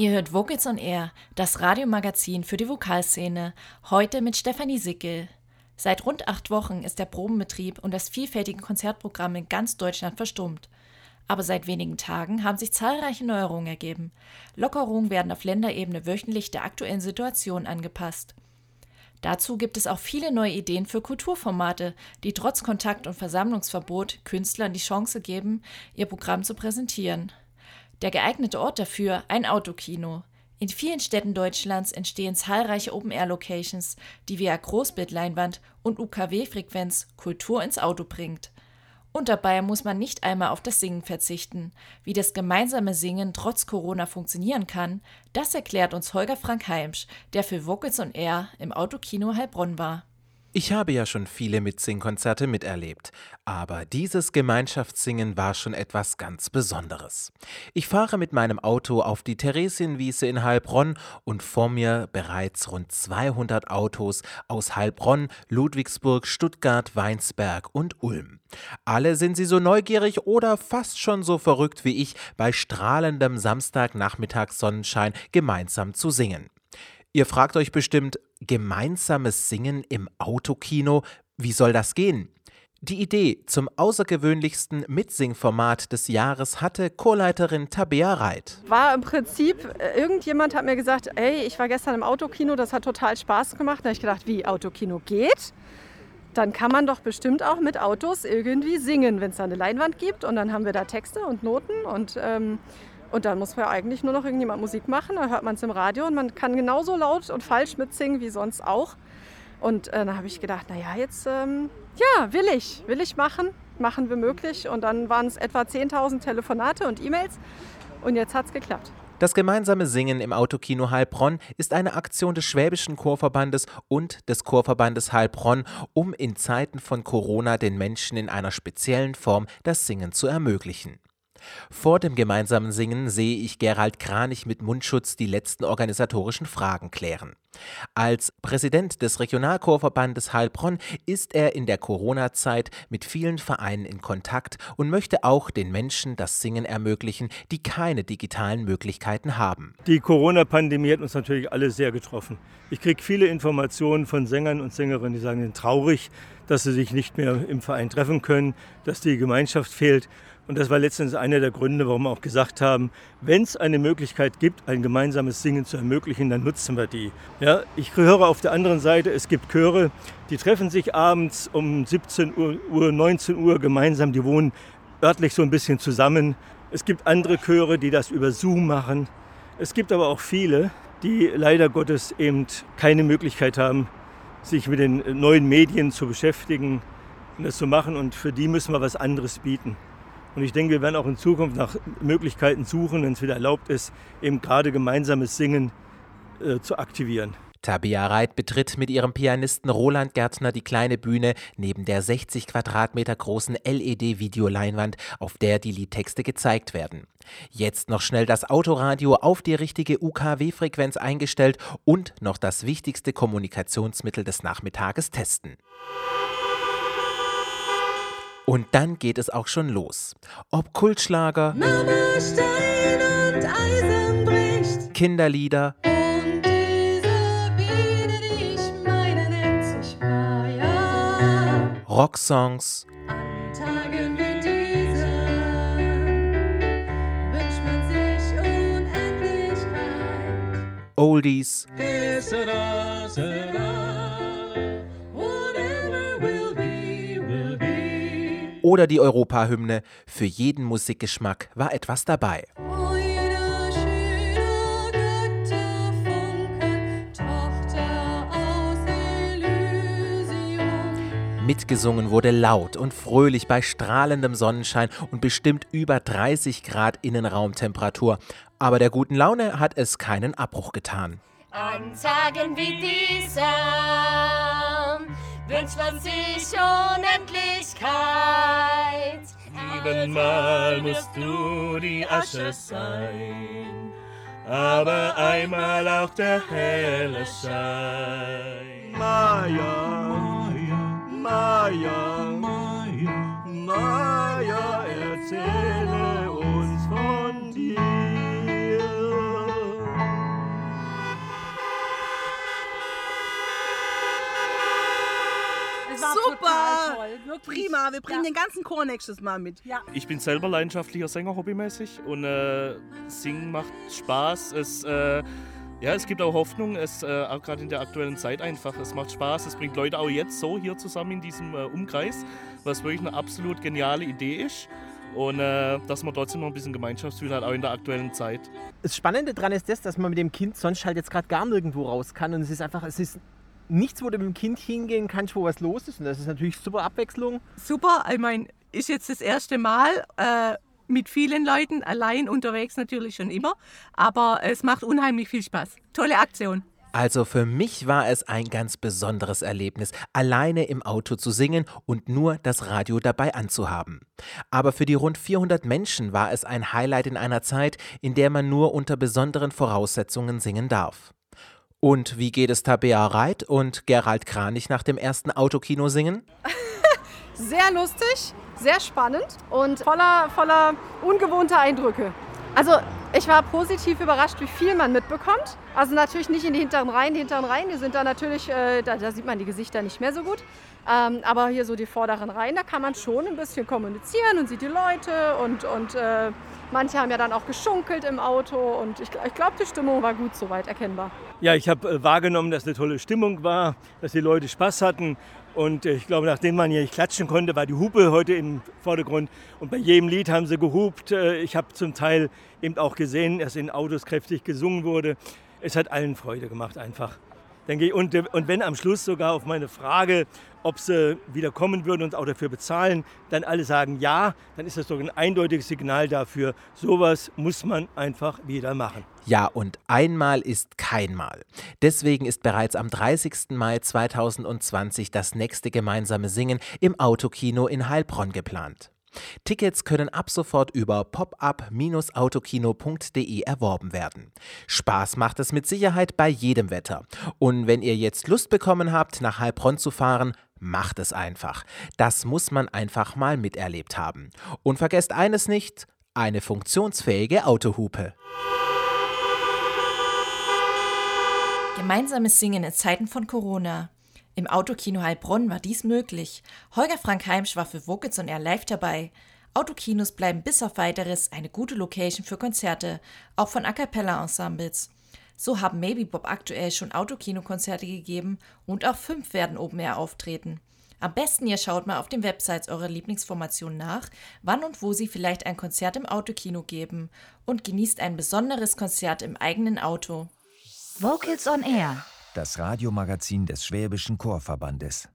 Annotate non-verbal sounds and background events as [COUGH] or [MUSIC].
Ihr hört Vocals on Air, das Radiomagazin für die Vokalszene, heute mit Stefanie Sickel. Seit rund acht Wochen ist der Probenbetrieb und das vielfältige Konzertprogramm in ganz Deutschland verstummt. Aber seit wenigen Tagen haben sich zahlreiche Neuerungen ergeben. Lockerungen werden auf Länderebene wöchentlich der aktuellen Situation angepasst. Dazu gibt es auch viele neue Ideen für Kulturformate, die trotz Kontakt- und Versammlungsverbot Künstlern die Chance geben, ihr Programm zu präsentieren. Der geeignete Ort dafür ein Autokino. In vielen Städten Deutschlands entstehen zahlreiche Open-Air-Locations, die via Großbildleinwand und UKW-Frequenz Kultur ins Auto bringt. Und dabei muss man nicht einmal auf das Singen verzichten. Wie das gemeinsame Singen trotz Corona funktionieren kann, das erklärt uns Holger Frank Heimsch, der für Vocals on Air im Autokino Heilbronn war. Ich habe ja schon viele Mitsingkonzerte miterlebt, aber dieses Gemeinschaftssingen war schon etwas ganz Besonderes. Ich fahre mit meinem Auto auf die Theresienwiese in Heilbronn und vor mir bereits rund 200 Autos aus Heilbronn, Ludwigsburg, Stuttgart, Weinsberg und Ulm. Alle sind sie so neugierig oder fast schon so verrückt wie ich, bei strahlendem Samstagnachmittagssonnenschein gemeinsam zu singen. Ihr fragt euch bestimmt, gemeinsames Singen im Autokino, wie soll das gehen? Die Idee zum außergewöhnlichsten Mitsingformat des Jahres hatte Chorleiterin Tabea Reit. War im Prinzip, äh, irgendjemand hat mir gesagt, ey, ich war gestern im Autokino, das hat total Spaß gemacht. Da habe ich gedacht, wie Autokino geht? Dann kann man doch bestimmt auch mit Autos irgendwie singen, wenn es da eine Leinwand gibt. Und dann haben wir da Texte und Noten und ähm, und dann muss man ja eigentlich nur noch irgendjemand Musik machen, dann hört man es im Radio und man kann genauso laut und falsch mitsingen wie sonst auch. Und äh, dann habe ich gedacht, naja, jetzt, ähm, ja, will ich, will ich machen, machen wir möglich. Und dann waren es etwa 10.000 Telefonate und E-Mails und jetzt hat es geklappt. Das gemeinsame Singen im Autokino Heilbronn ist eine Aktion des Schwäbischen Chorverbandes und des Chorverbandes Heilbronn, um in Zeiten von Corona den Menschen in einer speziellen Form das Singen zu ermöglichen. Vor dem gemeinsamen Singen sehe ich Gerald Kranich mit Mundschutz die letzten organisatorischen Fragen klären. Als Präsident des Regionalchorverbandes Heilbronn ist er in der Corona-Zeit mit vielen Vereinen in Kontakt und möchte auch den Menschen das Singen ermöglichen, die keine digitalen Möglichkeiten haben. Die Corona-Pandemie hat uns natürlich alle sehr getroffen. Ich kriege viele Informationen von Sängern und Sängerinnen, die sagen, traurig, dass sie sich nicht mehr im Verein treffen können, dass die Gemeinschaft fehlt. Und das war letztendlich einer der Gründe, warum wir auch gesagt haben, wenn es eine Möglichkeit gibt, ein gemeinsames Singen zu ermöglichen, dann nutzen wir die. Ja, ich höre auf der anderen Seite, es gibt Chöre, die treffen sich abends um 17 Uhr, 19 Uhr gemeinsam, die wohnen örtlich so ein bisschen zusammen. Es gibt andere Chöre, die das über Zoom machen. Es gibt aber auch viele, die leider Gottes eben keine Möglichkeit haben, sich mit den neuen Medien zu beschäftigen und das zu machen. Und für die müssen wir was anderes bieten. Und ich denke, wir werden auch in Zukunft nach Möglichkeiten suchen, wenn es wieder erlaubt ist, eben gerade gemeinsames Singen äh, zu aktivieren. Tabea Reit betritt mit ihrem Pianisten Roland Gärtner die kleine Bühne neben der 60 Quadratmeter großen LED-Videoleinwand, auf der die Liedtexte gezeigt werden. Jetzt noch schnell das Autoradio auf die richtige UKW-Frequenz eingestellt und noch das wichtigste Kommunikationsmittel des Nachmittages testen. Und dann geht es auch schon los. Ob Kultschlager, Mama, Stein und Eisen bricht, Kinderlieder, und diese Biene, die ich meine, nennt sich Maya. Rocksongs, An Tagen wie diesen wünscht man sich Unendlichkeit. Oldies, oder die Europahymne. Für jeden Musikgeschmack war etwas dabei. Mitgesungen wurde laut und fröhlich bei strahlendem Sonnenschein und bestimmt über 30 Grad Innenraumtemperatur. Aber der guten Laune hat es keinen Abbruch getan. An Tagen wie diesem wünscht man sich Unendlichkeit. Siebenmal musst du die Asche sein, aber einmal auch der helle Schein. Maya, Maya, Maya, Maya, erzähle wird prima. Wir bringen den ganzen Chor nächstes Mal mit. Ja. Ich bin selber leidenschaftlicher Sänger, hobbymäßig. Und äh, Singen macht Spaß. Es, äh, ja, es gibt auch Hoffnung, es, äh, auch gerade in der aktuellen Zeit einfach. Es macht Spaß, es bringt Leute auch jetzt so hier zusammen in diesem äh, Umkreis, was wirklich eine absolut geniale Idee ist. Und äh, dass man trotzdem noch ein bisschen Gemeinschaftsgefühl hat, auch in der aktuellen Zeit. Das Spannende daran ist das, dass man mit dem Kind sonst halt jetzt gerade gar nirgendwo raus kann. Und es ist einfach, es ist nichts, wo du mit dem Kind hingehen kannst, wo was los ist. Und das ist natürlich super Abwechslung. Super, ich meine, ist jetzt das erste Mal äh, mit vielen Leuten, allein unterwegs natürlich schon immer. Aber es macht unheimlich viel Spaß. Tolle Aktion. Also für mich war es ein ganz besonderes Erlebnis, alleine im Auto zu singen und nur das Radio dabei anzuhaben. Aber für die rund 400 Menschen war es ein Highlight in einer Zeit, in der man nur unter besonderen Voraussetzungen singen darf. Und wie geht es Tabea Reit und Gerald Kranich nach dem ersten Autokino singen? [LAUGHS] Sehr lustig, sehr spannend und voller, voller ungewohnter Eindrücke. Also ich war positiv überrascht, wie viel man mitbekommt. Also natürlich nicht in die hinteren Reihen. Die hinteren Reihen, die sind da natürlich, äh, da, da, sieht man die Gesichter nicht mehr so gut. Ähm, aber hier so die vorderen Reihen, da kann man schon ein bisschen kommunizieren und sieht die Leute und, und äh, manche haben ja dann auch geschunkelt im Auto und ich, ich glaube, die Stimmung war gut soweit erkennbar. Ja, ich habe äh, wahrgenommen, dass eine tolle Stimmung war, dass die Leute Spaß hatten und äh, ich glaube, nachdem man hier nicht klatschen konnte, war die Hupe heute im Vordergrund. Und bei jedem Lied haben sie gehupt. Äh, ich habe zum Teil eben auch gesehen, dass in Autos kräftig gesungen wurde. Es hat allen Freude gemacht einfach. Und, und wenn am Schluss sogar auf meine Frage, ob sie wieder kommen würden und auch dafür bezahlen, dann alle sagen ja, dann ist das doch ein eindeutiges Signal dafür, sowas muss man einfach wieder machen. Ja, und einmal ist kein Mal. Deswegen ist bereits am 30. Mai 2020 das nächste gemeinsame Singen im Autokino in Heilbronn geplant. Tickets können ab sofort über popup-autokino.de erworben werden. Spaß macht es mit Sicherheit bei jedem Wetter. Und wenn ihr jetzt Lust bekommen habt, nach Heilbronn zu fahren, macht es einfach. Das muss man einfach mal miterlebt haben. Und vergesst eines nicht, eine funktionsfähige Autohupe. Gemeinsames Singen in Zeiten von Corona. Im Autokino Heilbronn war dies möglich. Holger Frank Heimsch war für Wokitz und er live dabei. Autokinos bleiben bis auf weiteres eine gute Location für Konzerte, auch von A cappella Ensembles. So haben Maybe Bob aktuell schon Autokino-Konzerte gegeben und auch fünf werden Open Air auftreten. Am besten ihr schaut mal auf den Websites eurer Lieblingsformation nach, wann und wo sie vielleicht ein Konzert im Autokino geben und genießt ein besonderes Konzert im eigenen Auto. Vocals on Air das Radiomagazin des Schwäbischen Chorverbandes.